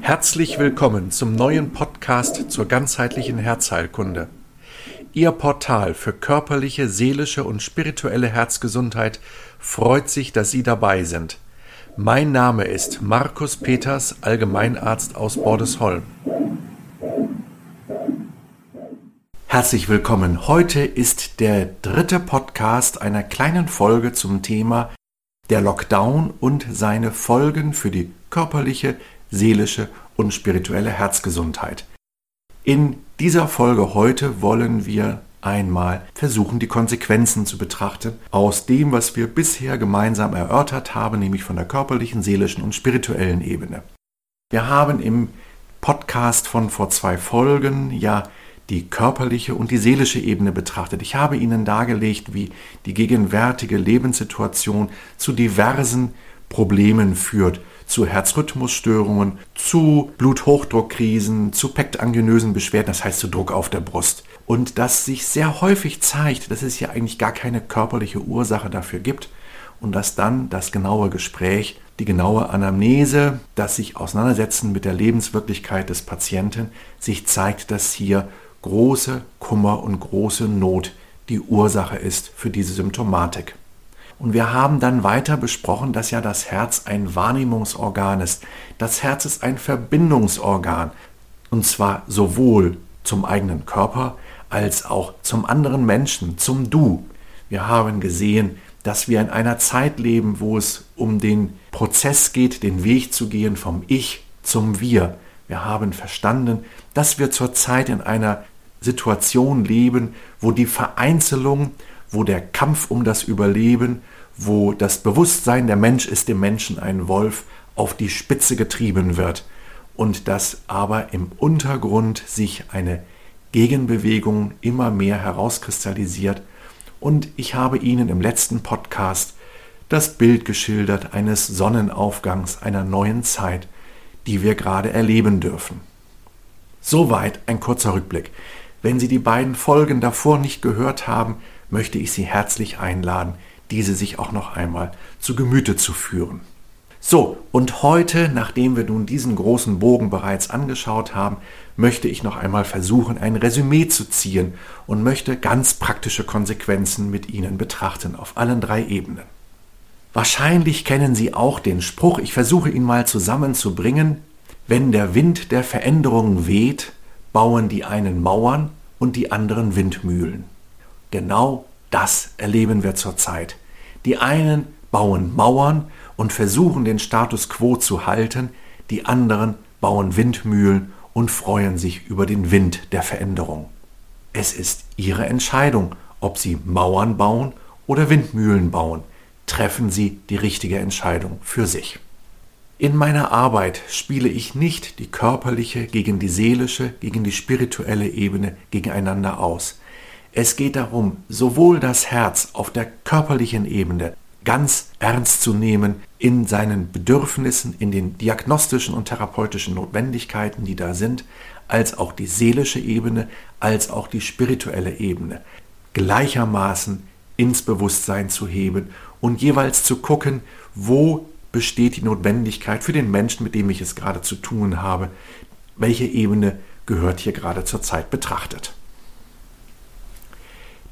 Herzlich willkommen zum neuen Podcast zur ganzheitlichen Herzheilkunde. Ihr Portal für körperliche, seelische und spirituelle Herzgesundheit freut sich, dass Sie dabei sind. Mein Name ist Markus Peters, Allgemeinarzt aus Bordesholm. Herzlich willkommen. Heute ist der dritte Podcast einer kleinen Folge zum Thema der Lockdown und seine Folgen für die körperliche, seelische und spirituelle Herzgesundheit. In dieser Folge heute wollen wir einmal versuchen, die Konsequenzen zu betrachten aus dem, was wir bisher gemeinsam erörtert haben, nämlich von der körperlichen, seelischen und spirituellen Ebene. Wir haben im Podcast von vor zwei Folgen ja die körperliche und die seelische Ebene betrachtet. Ich habe Ihnen dargelegt, wie die gegenwärtige Lebenssituation zu diversen Problemen führt, zu Herzrhythmusstörungen, zu Bluthochdruckkrisen, zu pektangenösen Beschwerden, das heißt zu Druck auf der Brust. Und dass sich sehr häufig zeigt, dass es hier eigentlich gar keine körperliche Ursache dafür gibt und dass dann das genaue Gespräch, die genaue Anamnese, das sich auseinandersetzen mit der Lebenswirklichkeit des Patienten, sich zeigt, dass hier große Kummer und große Not die Ursache ist für diese Symptomatik. Und wir haben dann weiter besprochen, dass ja das Herz ein Wahrnehmungsorgan ist. Das Herz ist ein Verbindungsorgan. Und zwar sowohl zum eigenen Körper als auch zum anderen Menschen, zum Du. Wir haben gesehen, dass wir in einer Zeit leben, wo es um den Prozess geht, den Weg zu gehen vom Ich zum Wir. Wir haben verstanden, dass wir zurzeit in einer Situation leben, wo die Vereinzelung, wo der Kampf um das Überleben, wo das Bewusstsein, der Mensch ist dem Menschen ein Wolf, auf die Spitze getrieben wird und dass aber im Untergrund sich eine Gegenbewegung immer mehr herauskristallisiert. Und ich habe Ihnen im letzten Podcast das Bild geschildert eines Sonnenaufgangs einer neuen Zeit, die wir gerade erleben dürfen. Soweit ein kurzer Rückblick. Wenn Sie die beiden Folgen davor nicht gehört haben, möchte ich Sie herzlich einladen, diese sich auch noch einmal zu Gemüte zu führen. So, und heute, nachdem wir nun diesen großen Bogen bereits angeschaut haben, möchte ich noch einmal versuchen, ein Resümee zu ziehen und möchte ganz praktische Konsequenzen mit Ihnen betrachten auf allen drei Ebenen. Wahrscheinlich kennen Sie auch den Spruch, ich versuche ihn mal zusammenzubringen, wenn der Wind der Veränderung weht, bauen die einen Mauern und die anderen Windmühlen. Genau das erleben wir zurzeit. Die einen bauen Mauern und versuchen den Status quo zu halten, die anderen bauen Windmühlen und freuen sich über den Wind der Veränderung. Es ist ihre Entscheidung, ob sie Mauern bauen oder Windmühlen bauen. Treffen Sie die richtige Entscheidung für sich. In meiner Arbeit spiele ich nicht die körperliche gegen die seelische, gegen die spirituelle Ebene gegeneinander aus. Es geht darum, sowohl das Herz auf der körperlichen Ebene ganz ernst zu nehmen in seinen Bedürfnissen, in den diagnostischen und therapeutischen Notwendigkeiten, die da sind, als auch die seelische Ebene, als auch die spirituelle Ebene gleichermaßen ins Bewusstsein zu heben und jeweils zu gucken, wo besteht die Notwendigkeit für den Menschen, mit dem ich es gerade zu tun habe, welche Ebene gehört hier gerade zur Zeit betrachtet.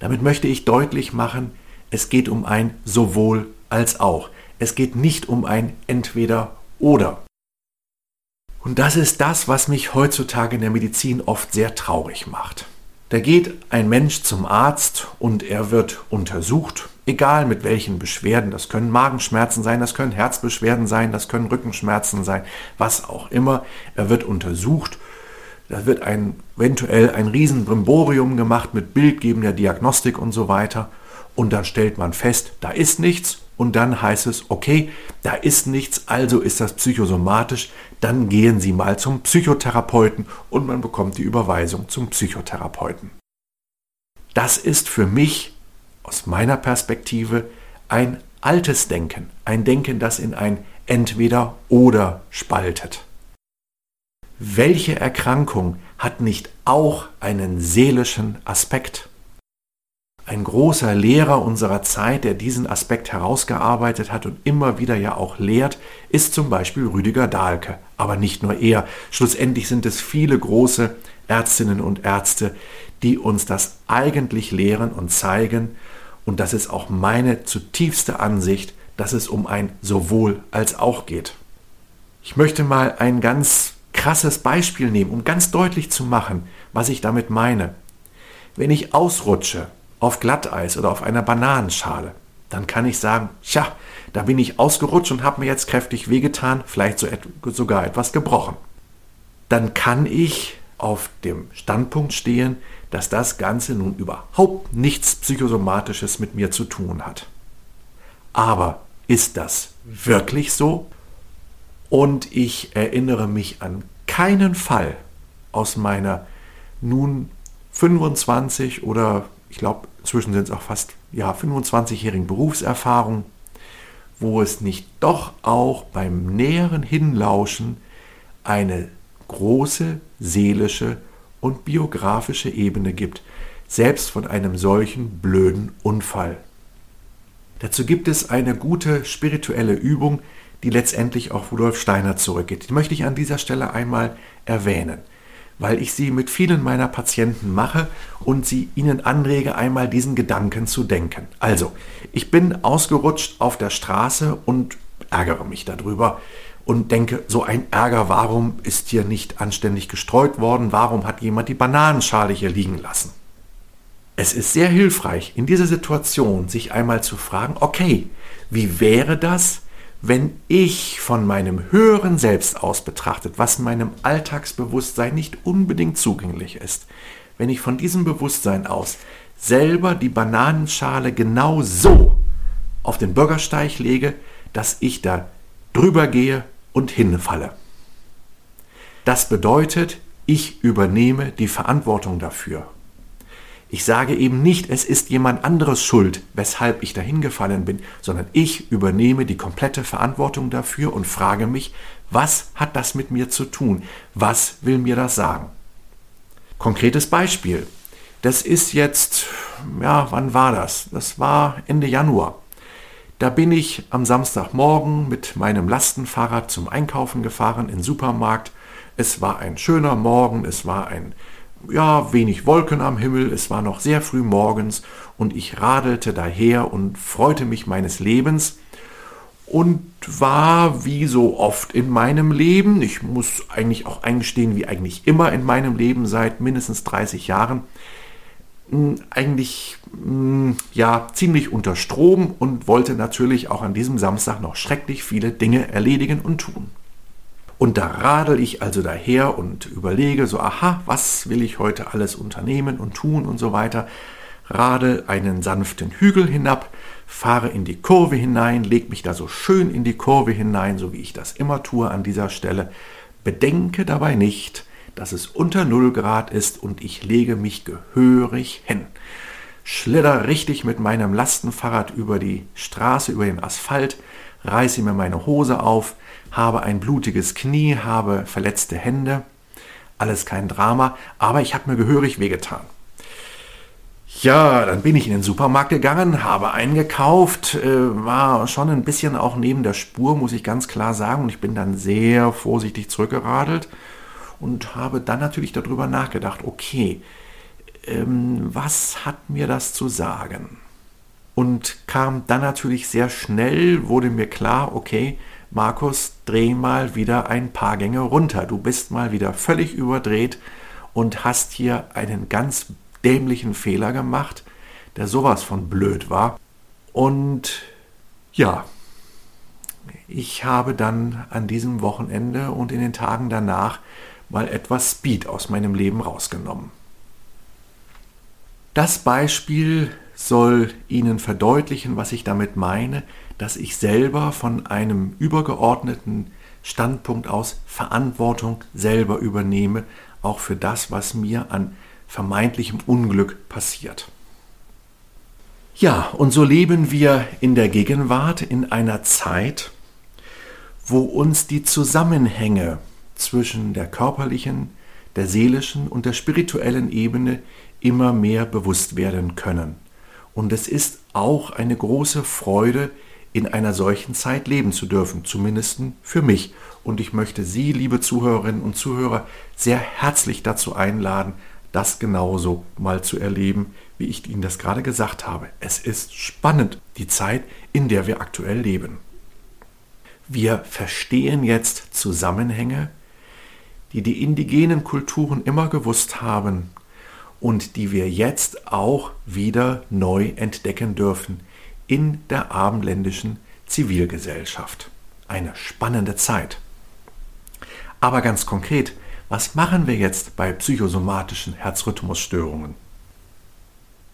Damit möchte ich deutlich machen, es geht um ein sowohl als auch. Es geht nicht um ein entweder oder. Und das ist das, was mich heutzutage in der Medizin oft sehr traurig macht. Da geht ein Mensch zum Arzt und er wird untersucht, egal mit welchen Beschwerden. Das können Magenschmerzen sein, das können Herzbeschwerden sein, das können Rückenschmerzen sein, was auch immer. Er wird untersucht. Da wird ein, eventuell ein Riesenbrimborium gemacht mit bildgebender Diagnostik und so weiter. Und dann stellt man fest, da ist nichts. Und dann heißt es, okay, da ist nichts, also ist das psychosomatisch. Dann gehen Sie mal zum Psychotherapeuten und man bekommt die Überweisung zum Psychotherapeuten. Das ist für mich aus meiner Perspektive ein altes Denken, ein Denken, das in ein entweder oder spaltet. Welche Erkrankung hat nicht auch einen seelischen Aspekt? ein großer Lehrer unserer Zeit, der diesen Aspekt herausgearbeitet hat und immer wieder ja auch lehrt, ist zum Beispiel Rüdiger Dahlke. Aber nicht nur er. Schlussendlich sind es viele große Ärztinnen und Ärzte, die uns das eigentlich lehren und zeigen. Und das ist auch meine zutiefste Ansicht, dass es um ein sowohl als auch geht. Ich möchte mal ein ganz krasses Beispiel nehmen, um ganz deutlich zu machen, was ich damit meine. Wenn ich ausrutsche auf Glatteis oder auf einer Bananenschale, dann kann ich sagen, tja, da bin ich ausgerutscht und habe mir jetzt kräftig wehgetan, vielleicht sogar etwas gebrochen. Dann kann ich auf dem Standpunkt stehen, dass das Ganze nun überhaupt nichts Psychosomatisches mit mir zu tun hat. Aber ist das wirklich so? Und ich erinnere mich an keinen Fall aus meiner nun 25 oder ich glaube, inzwischen sind es auch fast ja, 25-jährigen Berufserfahrung, wo es nicht doch auch beim näheren Hinlauschen eine große seelische und biografische Ebene gibt, selbst von einem solchen blöden Unfall. Dazu gibt es eine gute spirituelle Übung, die letztendlich auf Rudolf Steiner zurückgeht. Die möchte ich an dieser Stelle einmal erwähnen, weil ich sie mit vielen meiner Patienten mache und sie ihnen anrege, einmal diesen Gedanken zu denken. Also, ich bin ausgerutscht auf der Straße und ärgere mich darüber und denke, so ein Ärger, warum ist hier nicht anständig gestreut worden? Warum hat jemand die Bananenschale hier liegen lassen? Es ist sehr hilfreich, in dieser Situation sich einmal zu fragen, okay, wie wäre das, wenn ich von meinem höheren Selbst aus betrachtet, was meinem Alltagsbewusstsein nicht unbedingt zugänglich ist, wenn ich von diesem Bewusstsein aus selber die Bananenschale genau so auf den Bürgersteig lege, dass ich da drüber gehe und hinfalle. Das bedeutet, ich übernehme die Verantwortung dafür. Ich sage eben nicht, es ist jemand anderes schuld, weshalb ich dahin gefallen bin, sondern ich übernehme die komplette Verantwortung dafür und frage mich, was hat das mit mir zu tun? Was will mir das sagen? Konkretes Beispiel. Das ist jetzt, ja, wann war das? Das war Ende Januar. Da bin ich am Samstagmorgen mit meinem Lastenfahrrad zum Einkaufen gefahren in den Supermarkt. Es war ein schöner Morgen, es war ein ja, wenig Wolken am Himmel, es war noch sehr früh morgens und ich radelte daher und freute mich meines Lebens und war wie so oft in meinem Leben, ich muss eigentlich auch eingestehen, wie eigentlich immer in meinem Leben seit mindestens 30 Jahren, hm, eigentlich hm, ja ziemlich unter Strom und wollte natürlich auch an diesem Samstag noch schrecklich viele Dinge erledigen und tun. Und da radel ich also daher und überlege so, aha, was will ich heute alles unternehmen und tun und so weiter. Radel einen sanften Hügel hinab, fahre in die Kurve hinein, leg mich da so schön in die Kurve hinein, so wie ich das immer tue an dieser Stelle. Bedenke dabei nicht, dass es unter 0 Grad ist und ich lege mich gehörig hin. Schlitter richtig mit meinem Lastenfahrrad über die Straße, über den Asphalt, reiße mir meine Hose auf, habe ein blutiges Knie, habe verletzte Hände. Alles kein Drama, aber ich habe mir gehörig wehgetan. Ja, dann bin ich in den Supermarkt gegangen, habe eingekauft, äh, war schon ein bisschen auch neben der Spur, muss ich ganz klar sagen. Und ich bin dann sehr vorsichtig zurückgeradelt und habe dann natürlich darüber nachgedacht, okay, ähm, was hat mir das zu sagen? Und kam dann natürlich sehr schnell, wurde mir klar, okay, Markus, dreh mal wieder ein paar Gänge runter. Du bist mal wieder völlig überdreht und hast hier einen ganz dämlichen Fehler gemacht, der sowas von blöd war. Und ja, ich habe dann an diesem Wochenende und in den Tagen danach mal etwas Speed aus meinem Leben rausgenommen. Das Beispiel soll Ihnen verdeutlichen, was ich damit meine, dass ich selber von einem übergeordneten Standpunkt aus Verantwortung selber übernehme, auch für das, was mir an vermeintlichem Unglück passiert. Ja, und so leben wir in der Gegenwart in einer Zeit, wo uns die Zusammenhänge zwischen der körperlichen, der seelischen und der spirituellen Ebene immer mehr bewusst werden können Und es ist auch eine große Freude, in einer solchen Zeit leben zu dürfen, zumindest für mich. Und ich möchte Sie, liebe Zuhörerinnen und Zuhörer, sehr herzlich dazu einladen, das genauso mal zu erleben, wie ich Ihnen das gerade gesagt habe. Es ist spannend, die Zeit, in der wir aktuell leben. Wir verstehen jetzt Zusammenhänge, die die indigenen Kulturen immer gewusst haben und die wir jetzt auch wieder neu entdecken dürfen in der abendländischen Zivilgesellschaft. Eine spannende Zeit. Aber ganz konkret, was machen wir jetzt bei psychosomatischen Herzrhythmusstörungen?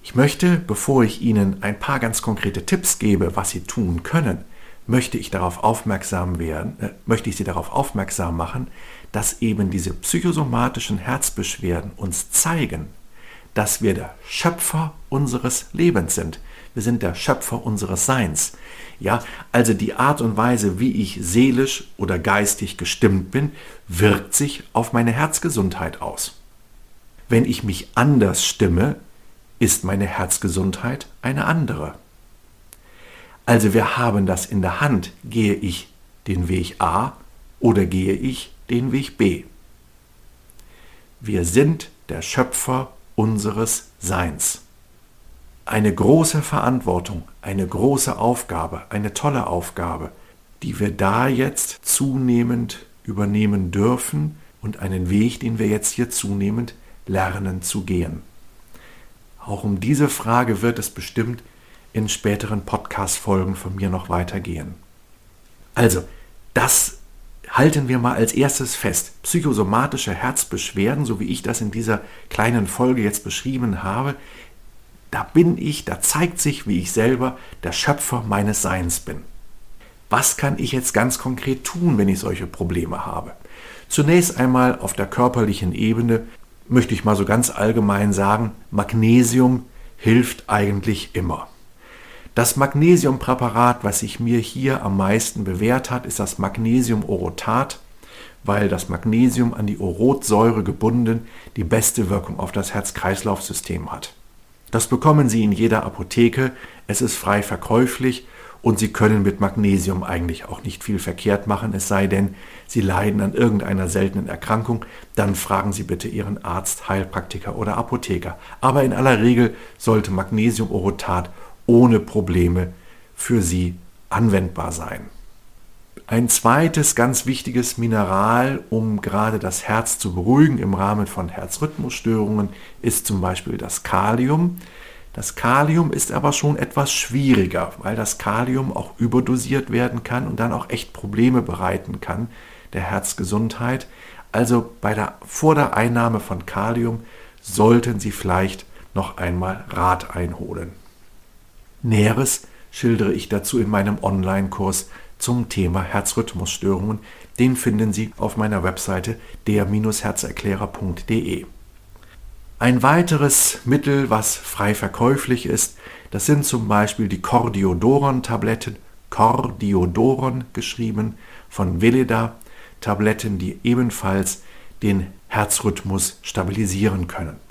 Ich möchte, bevor ich Ihnen ein paar ganz konkrete Tipps gebe, was Sie tun können, möchte ich darauf aufmerksam werden, äh, möchte ich Sie darauf aufmerksam machen, dass eben diese psychosomatischen Herzbeschwerden uns zeigen, dass wir der Schöpfer unseres Lebens sind. Wir sind der Schöpfer unseres Seins. Ja, also die Art und Weise, wie ich seelisch oder geistig gestimmt bin, wirkt sich auf meine Herzgesundheit aus. Wenn ich mich anders stimme, ist meine Herzgesundheit eine andere. Also wir haben das in der Hand. Gehe ich den Weg A oder gehe ich den Weg B? Wir sind der Schöpfer unseres Seins. Eine große Verantwortung, eine große Aufgabe, eine tolle Aufgabe, die wir da jetzt zunehmend übernehmen dürfen und einen Weg, den wir jetzt hier zunehmend lernen zu gehen. Auch um diese Frage wird es bestimmt in späteren Podcast-Folgen von mir noch weitergehen. Also, das halten wir mal als erstes fest. Psychosomatische Herzbeschwerden, so wie ich das in dieser kleinen Folge jetzt beschrieben habe, da bin ich, da zeigt sich, wie ich selber der Schöpfer meines Seins bin. Was kann ich jetzt ganz konkret tun, wenn ich solche Probleme habe? Zunächst einmal auf der körperlichen Ebene möchte ich mal so ganz allgemein sagen, Magnesium hilft eigentlich immer. Das Magnesiumpräparat, was sich mir hier am meisten bewährt hat, ist das Magnesiumorotat, weil das Magnesium an die Orotsäure gebunden die beste Wirkung auf das Herz-Kreislauf-System hat. Das bekommen Sie in jeder Apotheke, es ist frei verkäuflich und Sie können mit Magnesium eigentlich auch nicht viel verkehrt machen, es sei denn, Sie leiden an irgendeiner seltenen Erkrankung, dann fragen Sie bitte Ihren Arzt, Heilpraktiker oder Apotheker. Aber in aller Regel sollte Magnesiumorotat ohne Probleme für Sie anwendbar sein. Ein zweites ganz wichtiges Mineral, um gerade das Herz zu beruhigen im Rahmen von Herzrhythmusstörungen, ist zum Beispiel das Kalium. Das Kalium ist aber schon etwas schwieriger, weil das Kalium auch überdosiert werden kann und dann auch echt Probleme bereiten kann der Herzgesundheit. Also bei der, vor der Einnahme von Kalium sollten Sie vielleicht noch einmal Rat einholen. Näheres schildere ich dazu in meinem Online-Kurs zum Thema Herzrhythmusstörungen. Den finden Sie auf meiner Webseite der-herzerklärer.de. Ein weiteres Mittel, was frei verkäuflich ist, das sind zum Beispiel die Cordiodoron-Tabletten, Cordiodoron geschrieben, von Veleda, Tabletten, die ebenfalls den Herzrhythmus stabilisieren können.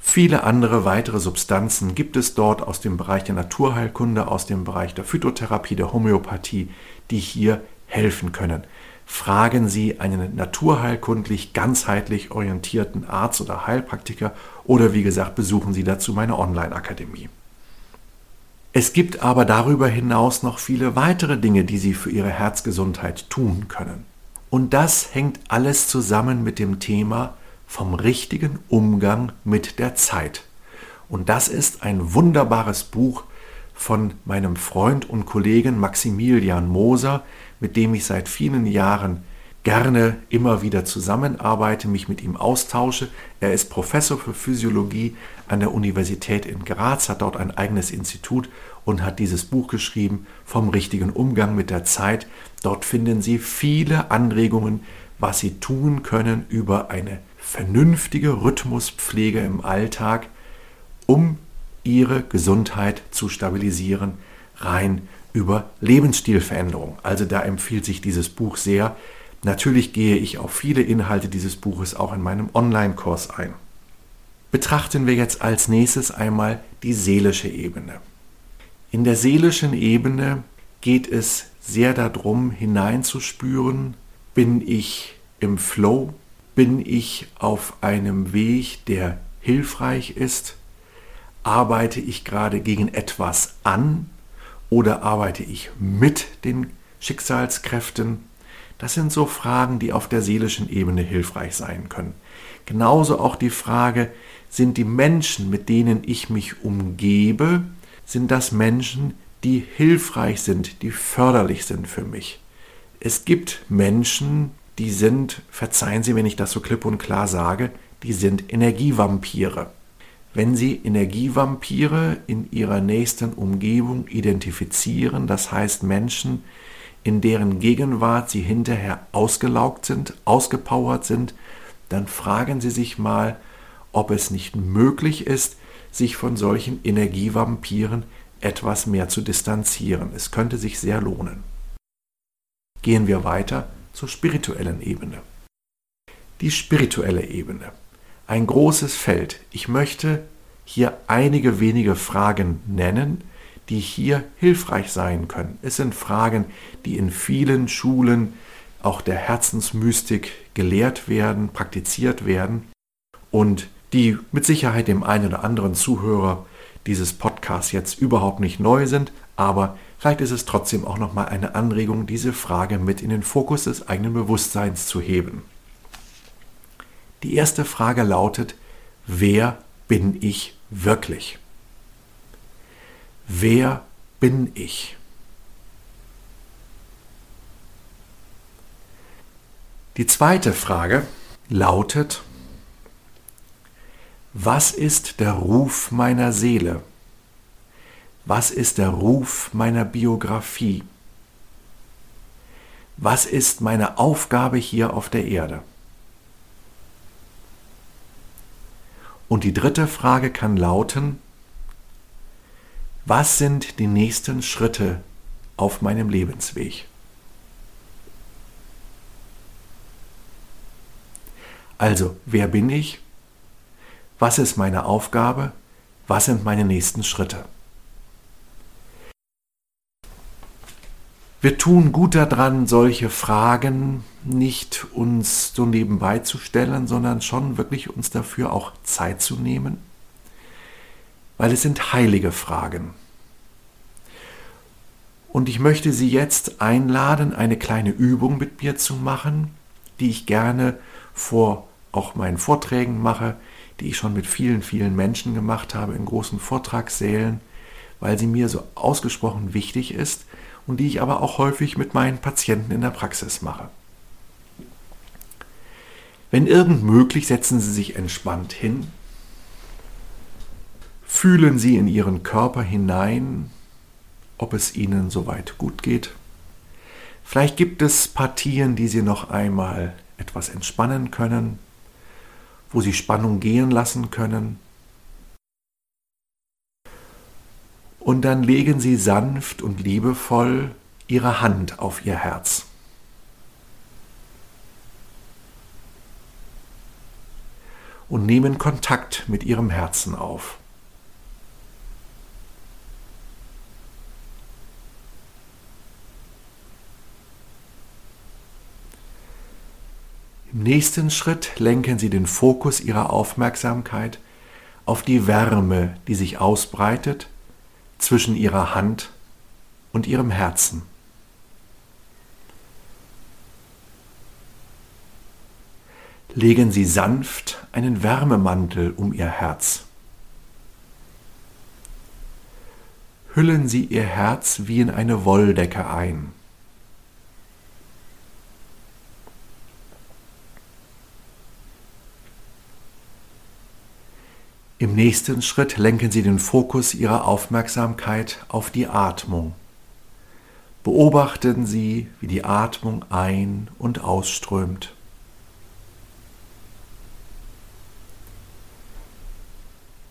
Viele andere weitere Substanzen gibt es dort aus dem Bereich der Naturheilkunde, aus dem Bereich der Phytotherapie, der Homöopathie, die hier helfen können fragen Sie einen naturheilkundlich ganzheitlich orientierten Arzt oder Heilpraktiker oder wie gesagt besuchen Sie dazu meine Online-Akademie. Es gibt aber darüber hinaus noch viele weitere Dinge, die Sie für Ihre Herzgesundheit tun können. Und das hängt alles zusammen mit dem Thema vom richtigen Umgang mit der Zeit. Und das ist ein wunderbares Buch von meinem Freund und Kollegen Maximilian Moser, mit dem ich seit vielen Jahren gerne immer wieder zusammenarbeite, mich mit ihm austausche. Er ist Professor für Physiologie an der Universität in Graz, hat dort ein eigenes Institut und hat dieses Buch geschrieben vom richtigen Umgang mit der Zeit. Dort finden Sie viele Anregungen, was Sie tun können über eine vernünftige Rhythmuspflege im Alltag, um Ihre Gesundheit zu stabilisieren, rein über Lebensstilveränderung. Also da empfiehlt sich dieses Buch sehr. Natürlich gehe ich auf viele Inhalte dieses Buches auch in meinem Online-Kurs ein. betrachten wir jetzt als nächstes einmal die seelische Ebene. In der seelischen Ebene geht es sehr darum, hineinzuspüren, bin ich im Flow, bin ich auf einem Weg, der hilfreich ist, arbeite ich gerade gegen etwas an oder arbeite ich mit den Schicksalskräften? Das sind so Fragen, die auf der seelischen Ebene hilfreich sein können. Genauso auch die Frage, sind die Menschen, mit denen ich mich umgebe, sind das Menschen, die hilfreich sind, die förderlich sind für mich. Es gibt Menschen, die sind, verzeihen Sie, wenn ich das so klipp und klar sage, die sind Energievampire. Wenn Sie Energievampire in Ihrer nächsten Umgebung identifizieren, das heißt Menschen, in deren Gegenwart Sie hinterher ausgelaugt sind, ausgepowert sind, dann fragen Sie sich mal, ob es nicht möglich ist, sich von solchen Energievampiren etwas mehr zu distanzieren. Es könnte sich sehr lohnen. Gehen wir weiter zur spirituellen Ebene. Die spirituelle Ebene. Ein großes Feld. Ich möchte hier einige wenige Fragen nennen, die hier hilfreich sein können. Es sind Fragen, die in vielen Schulen auch der Herzensmystik gelehrt werden, praktiziert werden und die mit Sicherheit dem einen oder anderen Zuhörer dieses Podcasts jetzt überhaupt nicht neu sind, aber vielleicht ist es trotzdem auch nochmal eine Anregung, diese Frage mit in den Fokus des eigenen Bewusstseins zu heben. Die erste Frage lautet, wer bin ich wirklich? Wer bin ich? Die zweite Frage lautet, was ist der Ruf meiner Seele? Was ist der Ruf meiner Biografie? Was ist meine Aufgabe hier auf der Erde? Und die dritte Frage kann lauten, was sind die nächsten Schritte auf meinem Lebensweg? Also, wer bin ich? Was ist meine Aufgabe? Was sind meine nächsten Schritte? Wir tun gut daran, solche Fragen nicht uns so nebenbei zu stellen, sondern schon wirklich uns dafür auch Zeit zu nehmen, weil es sind heilige Fragen. Und ich möchte Sie jetzt einladen, eine kleine Übung mit mir zu machen, die ich gerne vor auch meinen Vorträgen mache, die ich schon mit vielen, vielen Menschen gemacht habe in großen Vortragssälen, weil sie mir so ausgesprochen wichtig ist und die ich aber auch häufig mit meinen Patienten in der Praxis mache. Wenn irgend möglich, setzen Sie sich entspannt hin, fühlen Sie in Ihren Körper hinein, ob es Ihnen soweit gut geht. Vielleicht gibt es Partien, die Sie noch einmal etwas entspannen können, wo Sie Spannung gehen lassen können. Und dann legen Sie sanft und liebevoll Ihre Hand auf Ihr Herz. Und nehmen Kontakt mit Ihrem Herzen auf. Im nächsten Schritt lenken Sie den Fokus Ihrer Aufmerksamkeit auf die Wärme, die sich ausbreitet zwischen Ihrer Hand und Ihrem Herzen. Legen Sie sanft einen Wärmemantel um Ihr Herz. Hüllen Sie Ihr Herz wie in eine Wolldecke ein. Nächsten Schritt lenken Sie den Fokus Ihrer Aufmerksamkeit auf die Atmung. Beobachten Sie, wie die Atmung ein- und ausströmt.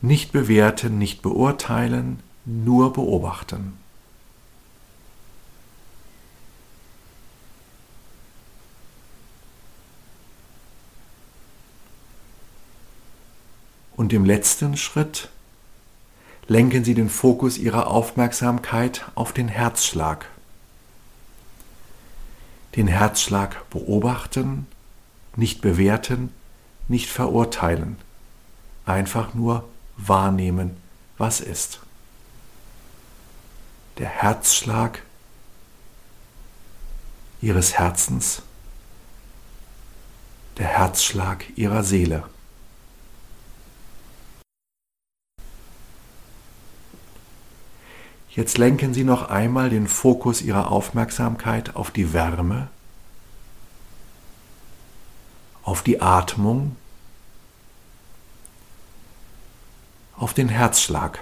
Nicht bewerten, nicht beurteilen, nur beobachten. Und im letzten Schritt lenken Sie den Fokus Ihrer Aufmerksamkeit auf den Herzschlag. Den Herzschlag beobachten, nicht bewerten, nicht verurteilen, einfach nur wahrnehmen, was ist. Der Herzschlag Ihres Herzens, der Herzschlag Ihrer Seele. Jetzt lenken Sie noch einmal den Fokus Ihrer Aufmerksamkeit auf die Wärme, auf die Atmung, auf den Herzschlag.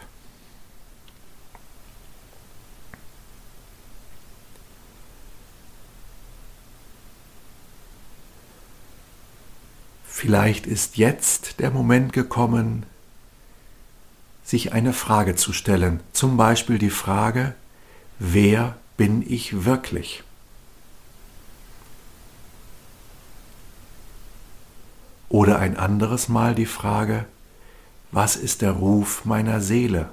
Vielleicht ist jetzt der Moment gekommen, sich eine Frage zu stellen, zum Beispiel die Frage, wer bin ich wirklich? Oder ein anderes Mal die Frage, was ist der Ruf meiner Seele?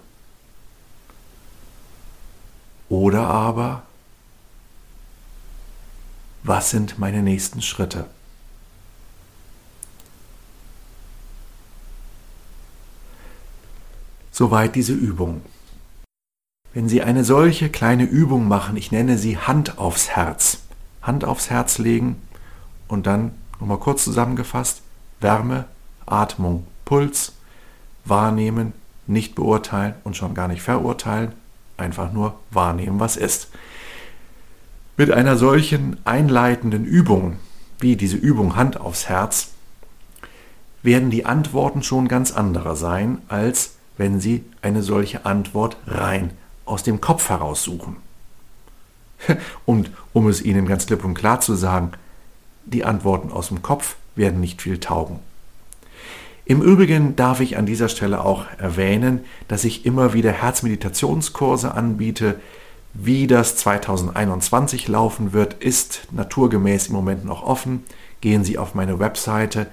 Oder aber, was sind meine nächsten Schritte? Soweit diese Übung. Wenn Sie eine solche kleine Übung machen, ich nenne sie Hand aufs Herz, Hand aufs Herz legen und dann nochmal kurz zusammengefasst, Wärme, Atmung, Puls, wahrnehmen, nicht beurteilen und schon gar nicht verurteilen, einfach nur wahrnehmen, was ist. Mit einer solchen einleitenden Übung, wie diese Übung Hand aufs Herz, werden die Antworten schon ganz andere sein, als wenn Sie eine solche Antwort rein aus dem Kopf heraussuchen. Und um es Ihnen ganz klipp und klar zu sagen, die Antworten aus dem Kopf werden nicht viel taugen. Im Übrigen darf ich an dieser Stelle auch erwähnen, dass ich immer wieder Herzmeditationskurse anbiete. Wie das 2021 laufen wird, ist naturgemäß im Moment noch offen. Gehen Sie auf meine Webseite.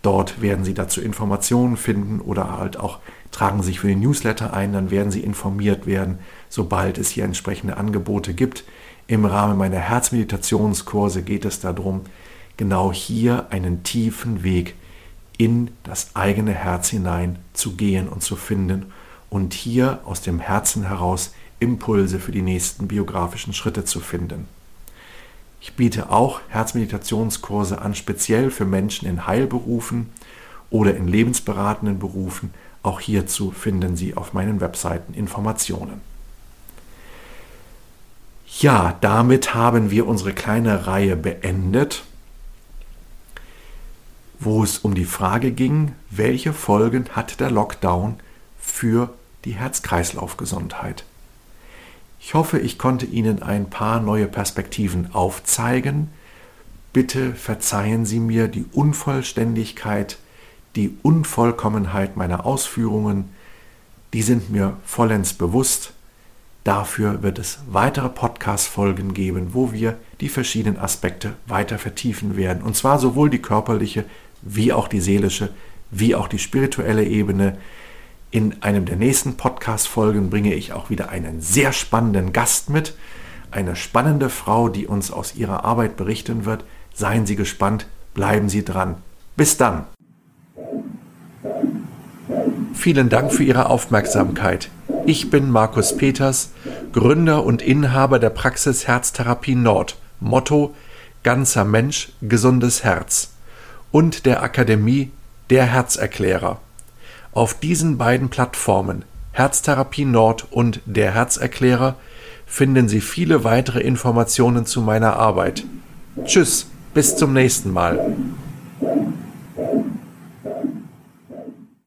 Dort werden Sie dazu Informationen finden oder halt auch tragen Sie sich für den Newsletter ein, dann werden Sie informiert werden, sobald es hier entsprechende Angebote gibt. Im Rahmen meiner Herzmeditationskurse geht es darum, genau hier einen tiefen Weg in das eigene Herz hinein zu gehen und zu finden und hier aus dem Herzen heraus Impulse für die nächsten biografischen Schritte zu finden. Ich biete auch Herzmeditationskurse an, speziell für Menschen in Heilberufen oder in lebensberatenden Berufen, auch hierzu finden Sie auf meinen Webseiten Informationen. Ja, damit haben wir unsere kleine Reihe beendet, wo es um die Frage ging, welche Folgen hat der Lockdown für die Herz-Kreislauf-Gesundheit. Ich hoffe, ich konnte Ihnen ein paar neue Perspektiven aufzeigen. Bitte verzeihen Sie mir die Unvollständigkeit die Unvollkommenheit meiner Ausführungen, die sind mir vollends bewusst. Dafür wird es weitere Podcast-Folgen geben, wo wir die verschiedenen Aspekte weiter vertiefen werden. Und zwar sowohl die körperliche wie auch die seelische, wie auch die spirituelle Ebene. In einem der nächsten Podcast-Folgen bringe ich auch wieder einen sehr spannenden Gast mit. Eine spannende Frau, die uns aus ihrer Arbeit berichten wird. Seien Sie gespannt, bleiben Sie dran. Bis dann! Vielen Dank für Ihre Aufmerksamkeit. Ich bin Markus Peters, Gründer und Inhaber der Praxis Herztherapie Nord. Motto Ganzer Mensch, gesundes Herz. Und der Akademie Der Herzerklärer. Auf diesen beiden Plattformen Herztherapie Nord und Der Herzerklärer finden Sie viele weitere Informationen zu meiner Arbeit. Tschüss, bis zum nächsten Mal.